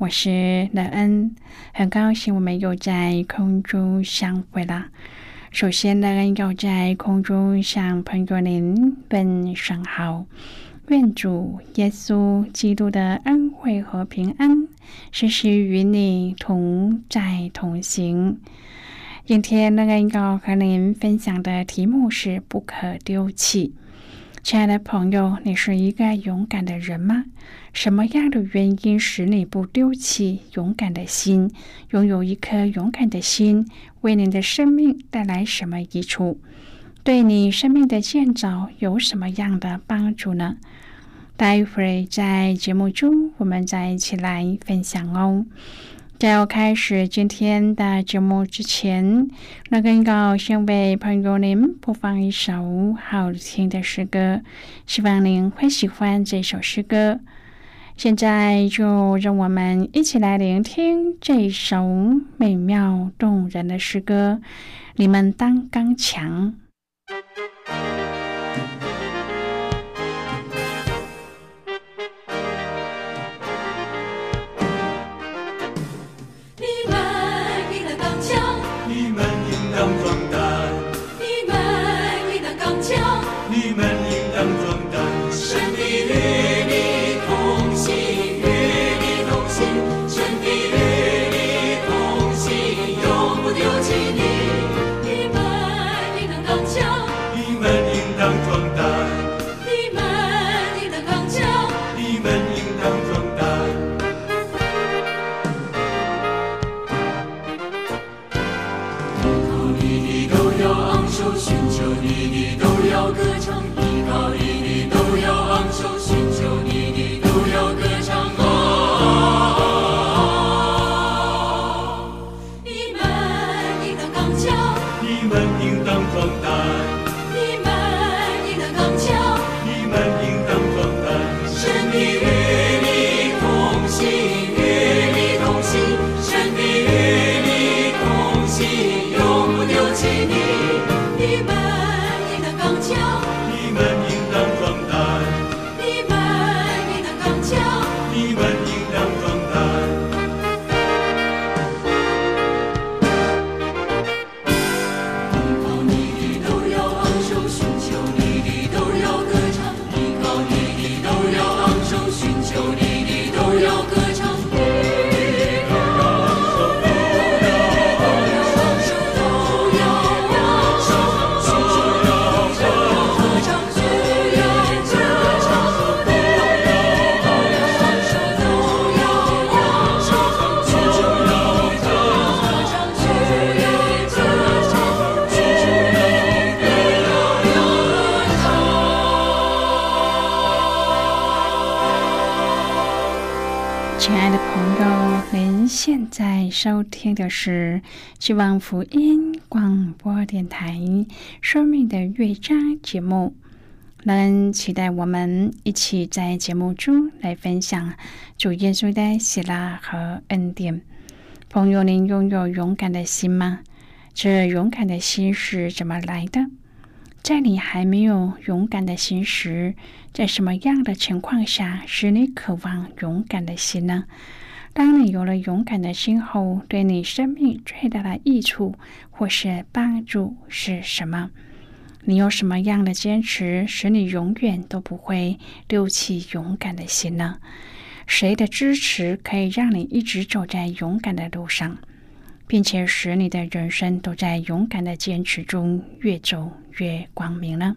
我是乐恩，很高兴我们又在空中相会了。首先，乐恩要在空中向朋友您问声好，愿主耶稣基督的恩惠和平安时时与你同在同行。今天，乐恩要和您分享的题目是“不可丢弃”。亲爱的朋友，你是一个勇敢的人吗？什么样的原因使你不丢弃勇敢的心？拥有一颗勇敢的心，为你的生命带来什么益处？对你生命的建造有什么样的帮助呢？待会儿在节目中，我们再一起来分享哦。在要开始今天的节目之前，那更要先为朋友您播放一首好听的诗歌，希望您会喜欢这首诗歌。现在就让我们一起来聆听这首美妙动人的诗歌。你们当刚强。听的是希望福音广播电台《生命的乐章》节目，能期待我们一起在节目中来分享主耶稣的喜乐和恩典。朋友，您拥有勇敢的心吗？这勇敢的心是怎么来的？在你还没有勇敢的心时，在什么样的情况下使你渴望勇敢的心呢？当你有了勇敢的心后，对你生命最大的益处或是帮助是什么？你有什么样的坚持，使你永远都不会丢弃勇敢的心呢？谁的支持可以让你一直走在勇敢的路上？并且使你的人生都在勇敢的坚持中越走越光明呢？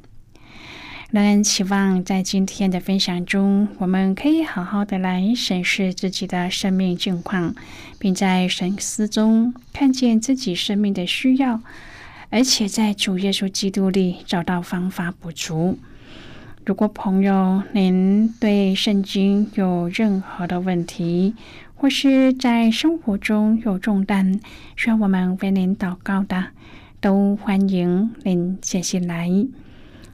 仍然期望在今天的分享中，我们可以好好的来审视自己的生命境况，并在神思中看见自己生命的需要，而且在主耶稣基督里找到方法补足。如果朋友您对圣经有任何的问题，或是在生活中有重担需要我们为您祷告的，都欢迎您写信来。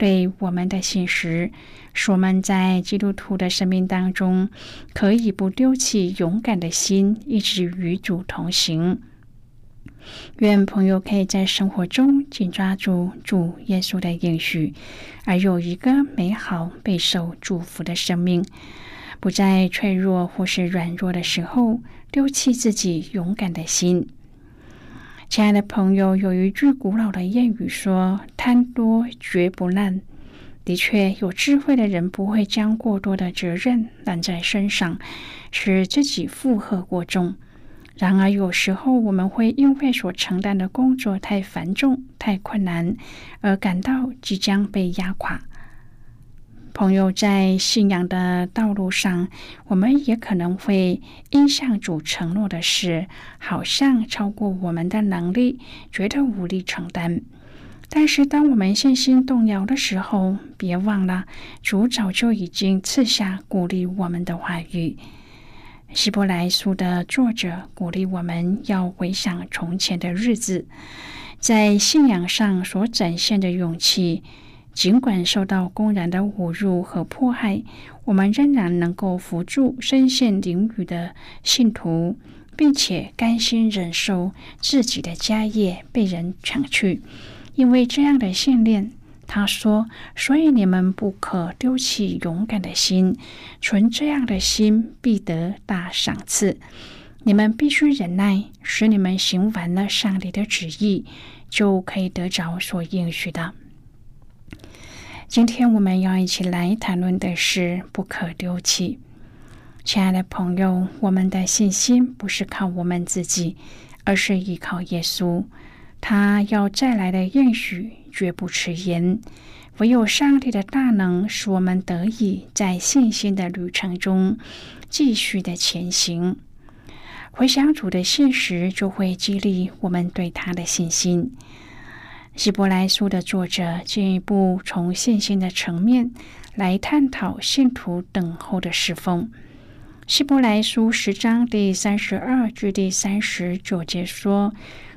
对我们的信实。使我们在基督徒的生命当中，可以不丢弃勇敢的心，一直与主同行。愿朋友可以在生活中紧抓住主耶稣的应许，而有一个美好备受祝福的生命，不在脆弱或是软弱的时候丢弃自己勇敢的心。亲爱的朋友，有一句古老的谚语说：“贪多绝不滥。”的确，有智慧的人不会将过多的责任揽在身上，使自己负荷过重。然而，有时候我们会因为所承担的工作太繁重、太困难，而感到即将被压垮。朋友，在信仰的道路上，我们也可能会因向主承诺的事好像超过我们的能力，觉得无力承担。但是，当我们信心动摇的时候，别忘了主早就已经赐下鼓励我们的话语。希伯来书的作者鼓励我们要回想从前的日子，在信仰上所展现的勇气，尽管受到公然的侮辱和迫害，我们仍然能够扶助身陷囹圄的信徒，并且甘心忍受自己的家业被人抢去。因为这样的信念，他说：“所以你们不可丢弃勇敢的心，存这样的心必得大赏赐。你们必须忍耐，使你们行完了上帝的旨意，就可以得着所应许的。”今天我们要一起来谈论的是不可丢弃。亲爱的朋友，我们的信心不是靠我们自己，而是依靠耶稣。他要再来的应许绝不迟延，唯有上帝的大能使我们得以在信心的旅程中继续的前行。回想主的信实，就会激励我们对他的信心。希伯来书的作者进一步从信心的层面来探讨信徒等候的侍奉。希伯来书十章第三十二至第三十九节说。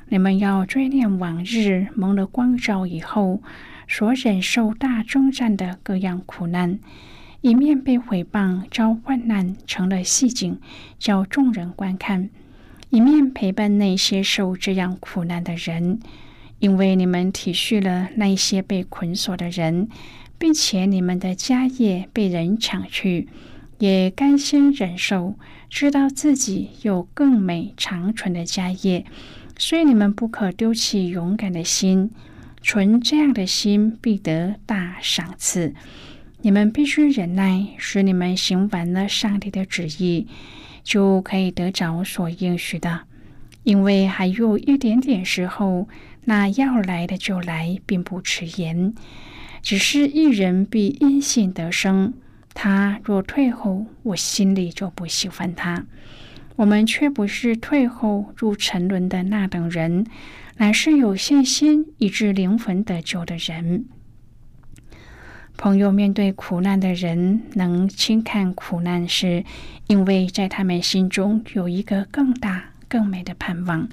你们要追念往日蒙了光照以后所忍受大征战的各样苦难，一面被毁谤遭患难成了戏景，叫众人观看；一面陪伴那些受这样苦难的人，因为你们体恤了那些被捆锁的人，并且你们的家业被人抢去，也甘心忍受，知道自己有更美长存的家业。所以你们不可丢弃勇敢的心，存这样的心必得大赏赐。你们必须忍耐，使你们行完了上帝的旨意，就可以得着所应许的。因为还有一点点时候，那要来的就来，并不迟延。只是一人必因信得生，他若退后，我心里就不喜欢他。我们却不是退后入沉沦的那等人，乃是有信心以致灵魂得救的人。朋友面对苦难的人能轻看苦难，是因为在他们心中有一个更大、更美的盼望；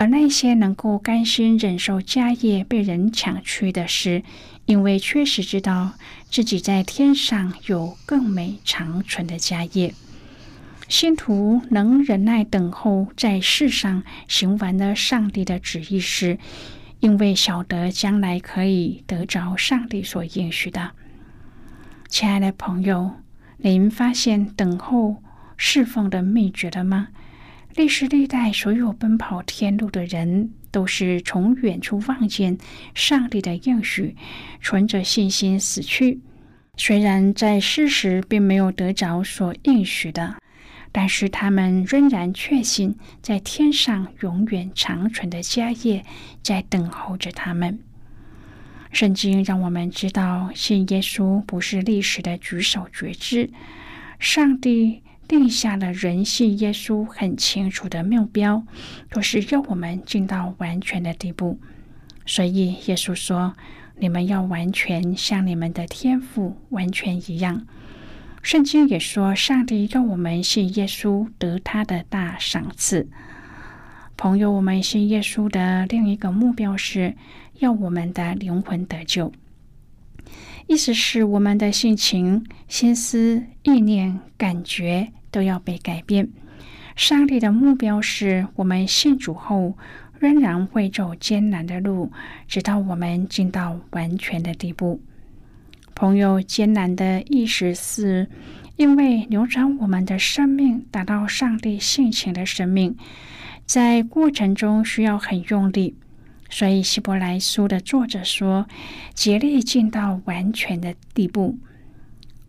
而那些能够甘心忍受家业被人抢去的是，因为确实知道自己在天上有更美长存的家业。信徒能忍耐等候在世上行完了上帝的旨意时，因为晓得将来可以得着上帝所应许的。亲爱的朋友，您发现等候侍奉的秘诀了吗？历史历代所有奔跑天路的人，都是从远处望见上帝的应许，存着信心死去。虽然在世时并没有得着所应许的。但是他们仍然确信，在天上永远长存的家业在等候着他们。圣经让我们知道，信耶稣不是历史的举手决志。上帝定下了人信耶稣很清楚的目标，就是要我们进到完全的地步。所以耶稣说：“你们要完全，像你们的天赋完全一样。”圣经也说，上帝要我们信耶稣得他的大赏赐。朋友，我们信耶稣的另一个目标是要我们的灵魂得救，意思是我们的性情、心思、意念、感觉都要被改变。上帝的目标是我们信主后仍然会走艰难的路，直到我们进到完全的地步。朋友，艰难的意思是，因为扭转我们的生命，达到上帝性情的生命，在过程中需要很用力。所以希伯来书的作者说：“竭力进到完全的地步。”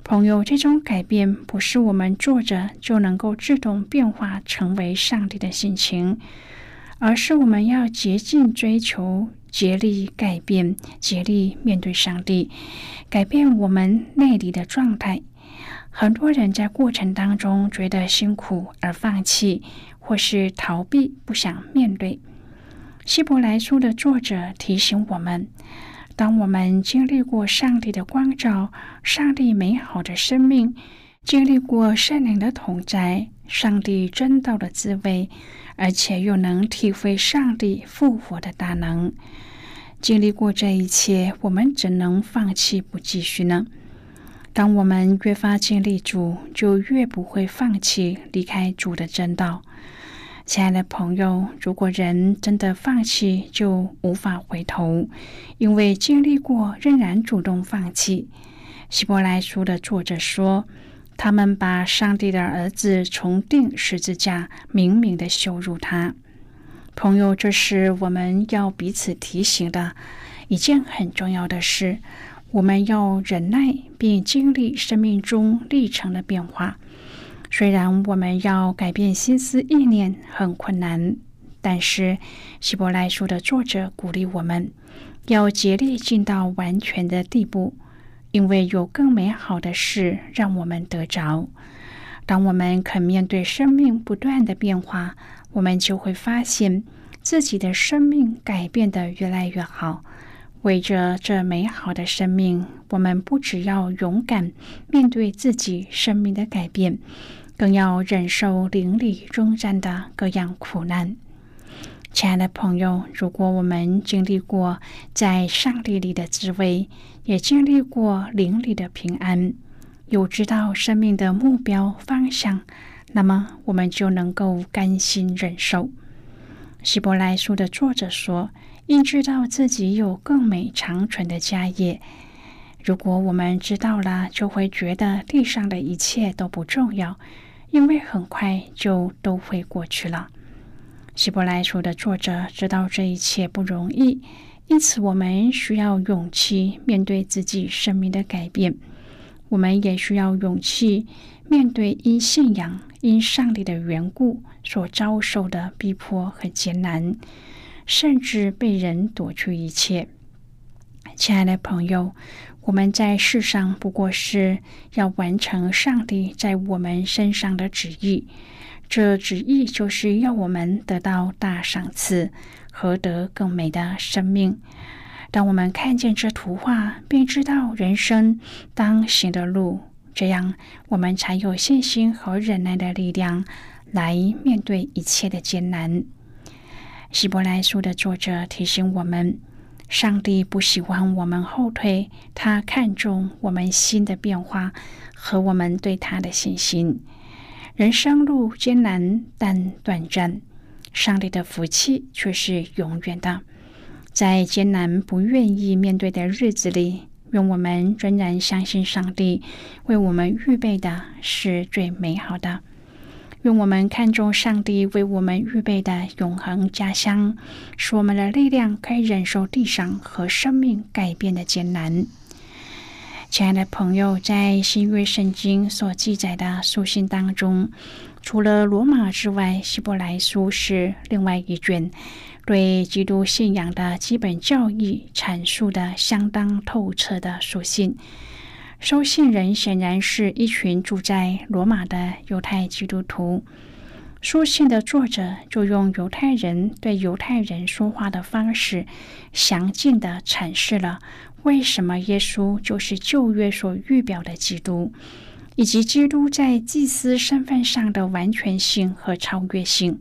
朋友，这种改变不是我们坐着就能够自动变化成为上帝的性情，而是我们要竭尽追求。竭力改变，竭力面对上帝，改变我们内里的状态。很多人在过程当中觉得辛苦而放弃，或是逃避，不想面对。希伯来书的作者提醒我们：当我们经历过上帝的光照、上帝美好的生命，经历过圣灵的同在、上帝真道的滋味。而且又能体会上帝复活的大能，经历过这一切，我们怎能放弃不继续呢？当我们越发经历主，就越不会放弃离开主的真道。亲爱的朋友，如果人真的放弃，就无法回头，因为经历过仍然主动放弃。希伯来书的作者说。他们把上帝的儿子从钉十字架，明明的羞辱他。朋友，这是我们要彼此提醒的一件很重要的事。我们要忍耐，并经历生命中历程的变化。虽然我们要改变心思意念很困难，但是希伯来书的作者鼓励我们要竭力尽到完全的地步。因为有更美好的事让我们得着。当我们肯面对生命不断的变化，我们就会发现自己的生命改变得越来越好。为着这美好的生命，我们不只要勇敢面对自己生命的改变，更要忍受邻里中战的各样苦难。亲爱的朋友，如果我们经历过在上帝里的滋味，也经历过灵里的平安，有知道生命的目标方向，那么我们就能够甘心忍受。希伯来书的作者说：“并知道自己有更美长存的家业。”如果我们知道了，就会觉得地上的一切都不重要，因为很快就都会过去了。希伯来书的作者知道这一切不容易，因此我们需要勇气面对自己生命的改变。我们也需要勇气面对因信仰、因上帝的缘故所遭受的逼迫和艰难，甚至被人夺去一切。亲爱的朋友，我们在世上不过是要完成上帝在我们身上的旨意。这旨意就是要我们得到大赏赐，何得更美的生命。当我们看见这图画，便知道人生当行的路，这样我们才有信心和忍耐的力量来面对一切的艰难。希伯来书的作者提醒我们：上帝不喜欢我们后退，他看重我们心的变化和我们对他的信心。人生路艰难但短暂，上帝的福气却是永远的。在艰难不愿意面对的日子里，愿我们仍然相信上帝为我们预备的是最美好的。愿我们看重上帝为我们预备的永恒家乡，使我们的力量可以忍受地上和生命改变的艰难。亲爱的朋友，在新约圣经所记载的书信当中，除了罗马之外，希伯来书是另外一卷对基督信仰的基本教义阐述的相当透彻的书信。收信人显然是一群住在罗马的犹太基督徒。书信的作者就用犹太人对犹太人说话的方式，详尽的阐释了。为什么耶稣就是旧约所预表的基督，以及基督在祭司身份上的完全性和超越性？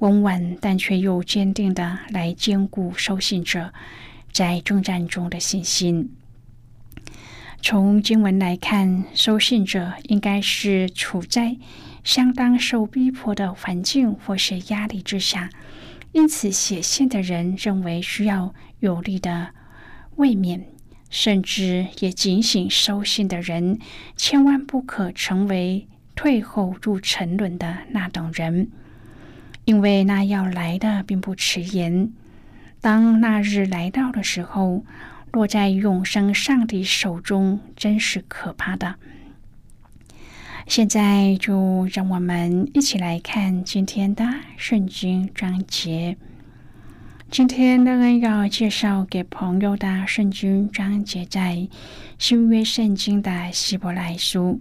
温婉但却又坚定的来兼顾收信者在征战中的信心。从经文来看，收信者应该是处在相当受逼迫的环境或是压力之下，因此写信的人认为需要有力的。慰勉，甚至也警醒收信的人，千万不可成为退后入沉沦的那等人，因为那要来的并不迟延。当那日来到的时候，落在永生上帝手中，真是可怕的。现在就让我们一起来看今天的圣经章节。今天乐恩要介绍给朋友的圣经章节在新约圣经的希伯来书。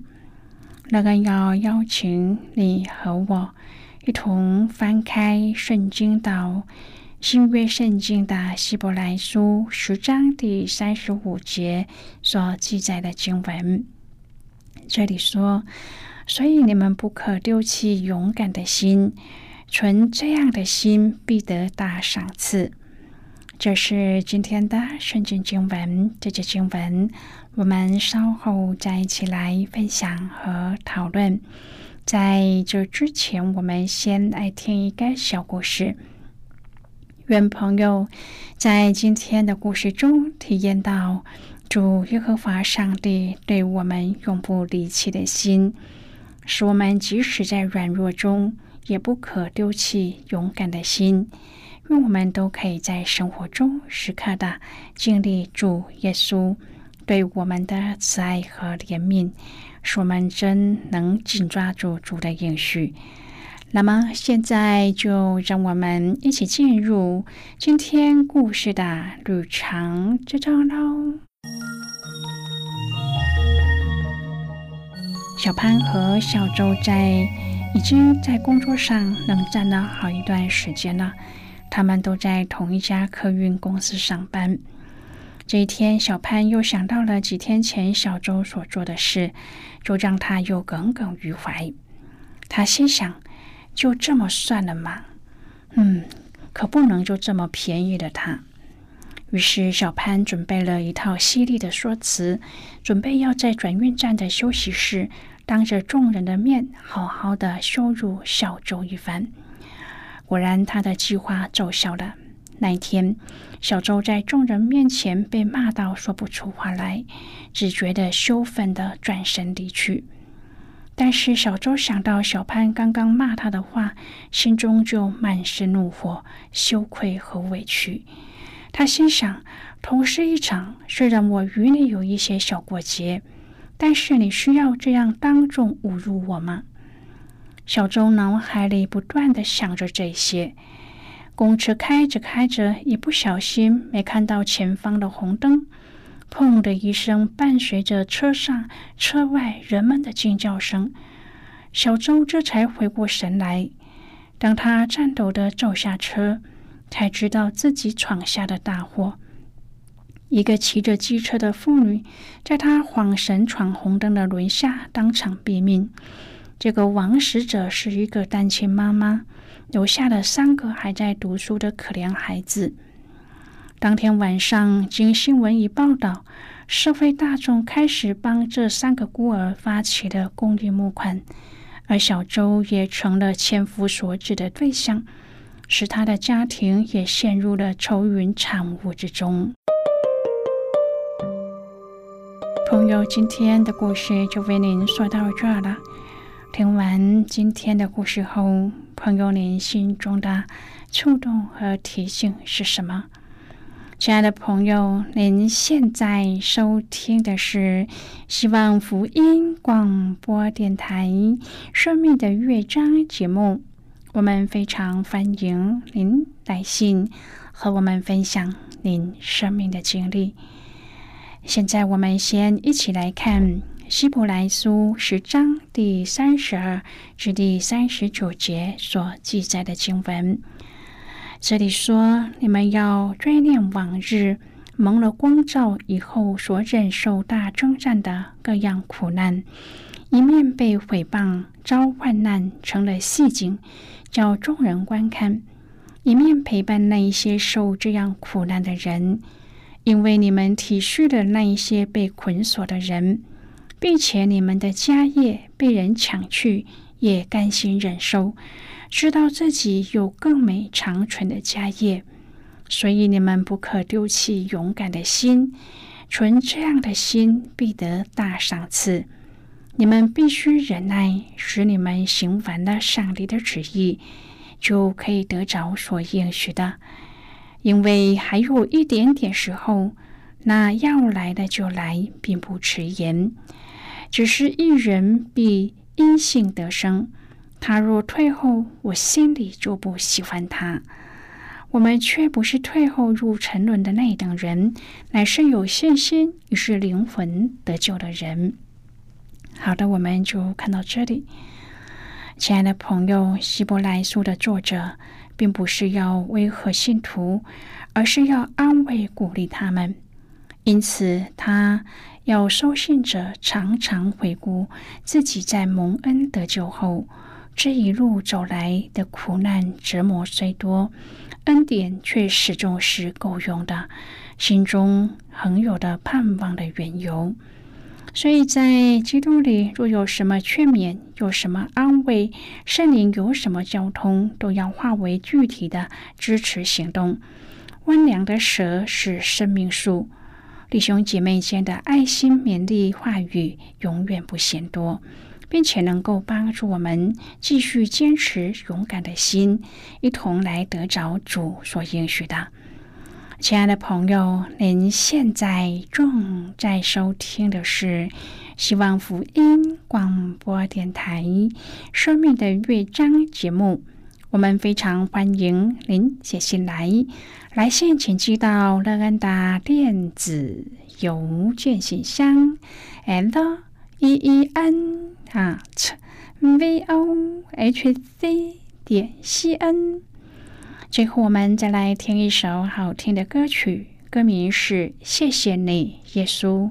乐恩要邀请你和我一同翻开圣经到新约圣经的希伯来书十章第三十五节所记载的经文。这里说：“所以你们不可丢弃勇敢的心。”存这样的心，必得大赏赐。这是今天的圣经经文。这节经文，我们稍后再一起来分享和讨论。在这之前，我们先来听一个小故事。愿朋友在今天的故事中体验到主耶和华上帝对我们永不离弃的心，使我们即使在软弱中。也不可丢弃勇敢的心，愿我们都可以在生活中时刻的经历主耶稣对我们的慈爱和怜悯，使我们真能紧抓住主的应许。那么，现在就让我们一起进入今天故事的旅程之中喽。小潘和小周在。已经在工作上冷战了好一段时间了。他们都在同一家客运公司上班。这一天，小潘又想到了几天前小周所做的事，就让他又耿耿于怀。他心想：就这么算了吗？嗯，可不能就这么便宜了他。于是，小潘准备了一套犀利的说辞，准备要在转运站的休息室。当着众人的面，好好的羞辱小周一番。果然，他的计划奏效了。那一天，小周在众人面前被骂到说不出话来，只觉得羞愤的转身离去。但是，小周想到小潘刚刚骂他的话，心中就满是怒火、羞愧和委屈。他心想：同事一场，虽然我与你有一些小过节。但是你需要这样当众侮辱我吗？小周脑海里不断的想着这些。公车开着开着，一不小心没看到前方的红灯，砰的一声，伴随着车上车外人们的惊叫声，小周这才回过神来。当他颤抖的走下车，才知道自己闯下的大祸。一个骑着机车的妇女，在他晃神闯红灯的轮下当场毙命。这个亡死者是一个单亲妈妈，留下了三个还在读书的可怜孩子。当天晚上，经新闻一报道，社会大众开始帮这三个孤儿发起了公益募款，而小周也成了千夫所指的对象，使他的家庭也陷入了愁云惨雾之中。朋友，今天的故事就为您说到这儿了。听完今天的故事后，朋友您心中的触动和提醒是什么？亲爱的朋友，您现在收听的是希望福音广播电台《生命的乐章》节目。我们非常欢迎您来信和我们分享您生命的经历。现在我们先一起来看《希伯来书》十章第三十二至第三十九节所记载的经文。这里说：“你们要追念往日蒙了光照以后所忍受大征战的各样苦难，一面被毁谤遭患难成了戏景，叫众人观看；一面陪伴那一些受这样苦难的人。”因为你们体恤了那一些被捆锁的人，并且你们的家业被人抢去，也甘心忍受，知道自己有更美长存的家业，所以你们不可丢弃勇敢的心，存这样的心必得大赏赐。你们必须忍耐，使你们行完了上帝的旨意，就可以得着所应许的。因为还有一点点时候，那要来的就来，并不迟延。只是一人必因信得生，他若退后，我心里就不喜欢他。我们却不是退后入沉沦的那等人，乃是有信心于是灵魂得救的人。好的，我们就看到这里。亲爱的朋友，《希伯来书》的作者。并不是要威吓信徒，而是要安慰鼓励他们。因此，他要收信者常常回顾自己在蒙恩得救后这一路走来的苦难折磨虽多，恩典却始终是够用的，心中恒有的盼望的缘由。所以在基督里，若有什么劝勉，有什么安慰，圣灵有什么交通，都要化为具体的支持行动。温良的舌是生命树，弟兄姐妹间的爱心勉励话语永远不嫌多，并且能够帮助我们继续坚持勇敢的心，一同来得着主所应许的。亲爱的朋友，您现在正在收听的是希望福音广播电台《生命的乐章》节目。我们非常欢迎您写信来，来信请寄到乐安达电子邮件信箱，l e e n at v o h c 点 c n。最后，我们再来听一首好听的歌曲，歌名是《谢谢你，耶稣》。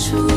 出。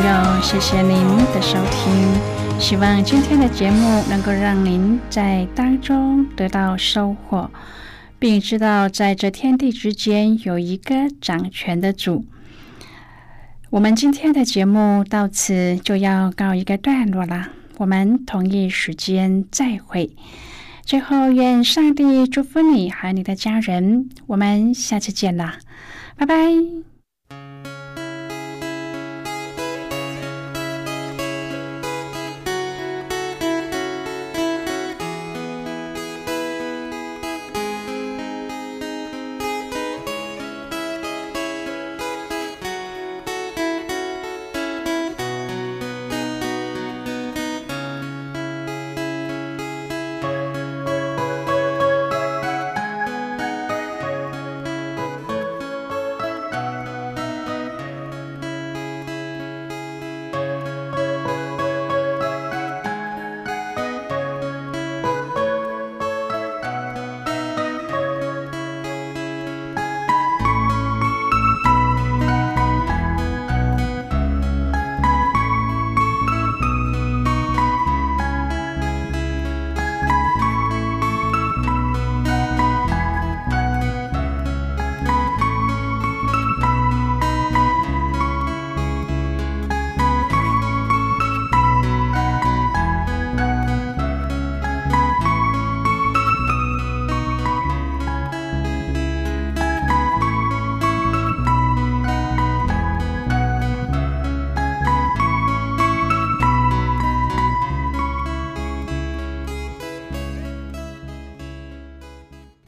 朋友，谢谢您的收听。希望今天的节目能够让您在当中得到收获，并知道在这天地之间有一个掌权的主。我们今天的节目到此就要告一个段落了，我们同一时间再会。最后，愿上帝祝福你和你的家人。我们下次见啦，拜拜。